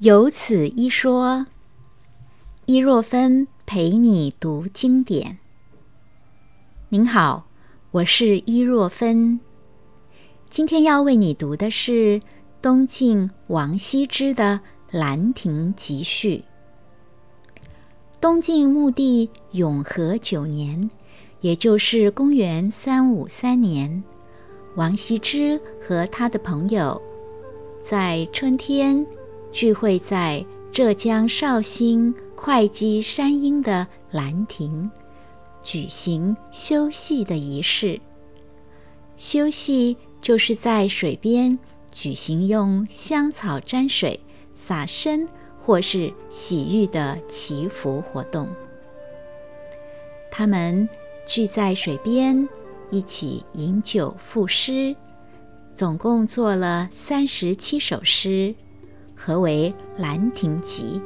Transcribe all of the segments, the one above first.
有此一说，伊若芬陪你读经典。您好，我是伊若芬，今天要为你读的是东晋王羲之的《兰亭集序》。东晋穆帝永和九年，也就是公元三五三年，王羲之和他的朋友在春天。聚会在浙江绍兴会稽山阴的兰亭，举行修戏的仪式。修戏就是在水边举行用香草沾水、洒身或是洗浴的祈福活动。他们聚在水边，一起饮酒赋诗，总共做了三十七首诗。何为《兰亭集》？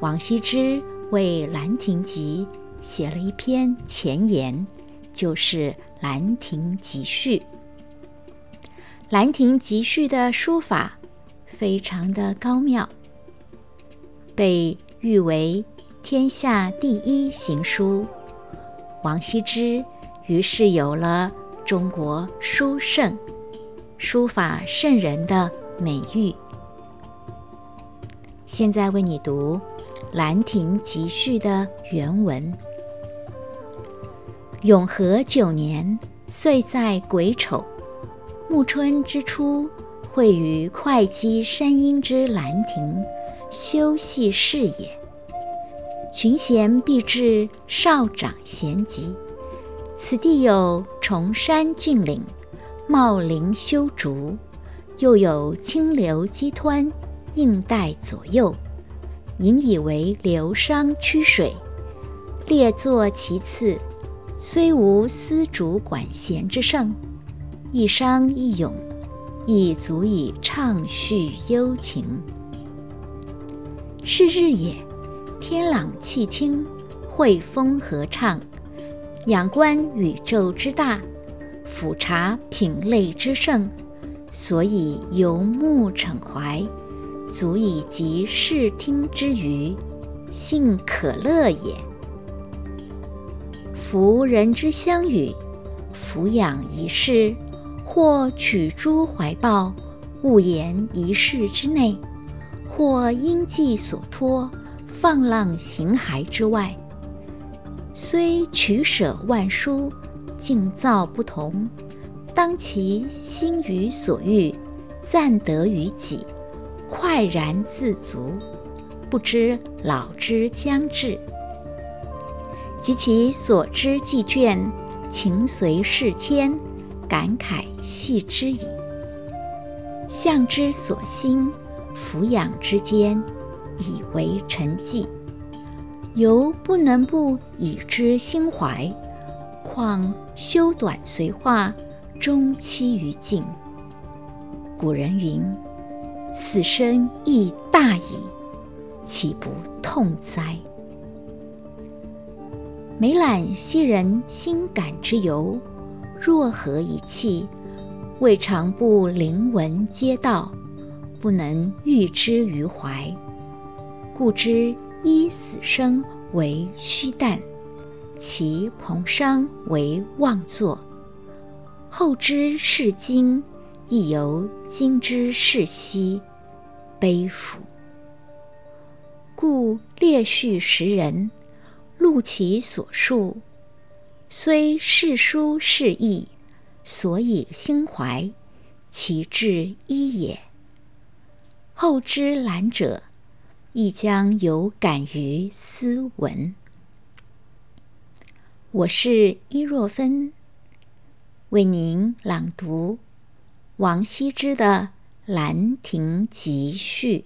王羲之为《兰亭集》写了一篇前言，就是《兰亭集序》。《兰亭集序》的书法非常的高妙，被誉为天下第一行书。王羲之于是有了“中国书圣、书法圣人”的美誉。现在为你读《兰亭集序》的原文。永和九年，岁在癸丑，暮春之初，会于会稽山阴之兰亭，修戏事也。群贤毕至，少长咸集。此地有崇山峻岭，茂林修竹，又有清流激湍。应带左右，引以为流觞曲水，列坐其次。虽无丝竹管弦之盛，一觞一咏，亦足以畅叙幽情。是日也，天朗气清，惠风和畅，仰观宇宙之大，俯察品类之盛，所以游目骋怀。足以及视听之娱，幸可乐也。夫人之相与，俯仰一世，或取诸怀抱，悟言一世之内；或因寄所托，放浪形骸之外。虽取舍万殊，境造不同，当其心于所欲，暂得于己。快然自足，不知老之将至，及其所知既倦，情随事迁，感慨系之矣。向之所欣，俯仰之间，以为陈迹，犹不能不以之心怀。况修短随化，终期于尽。古人云。死生亦大矣，岂不痛哉？每览昔人心感之由，若何以气？未尝不临文皆道，不能喻之于怀。故知依死生为虚诞，其彭殇为妄作。后知是今。亦犹今之是昔，悲夫！故列叙时人，录其所述，虽世书是义，所以心怀，其志一也。后之览者，亦将有感于斯文。我是伊若芬，为您朗读。王羲之的《兰亭集序》。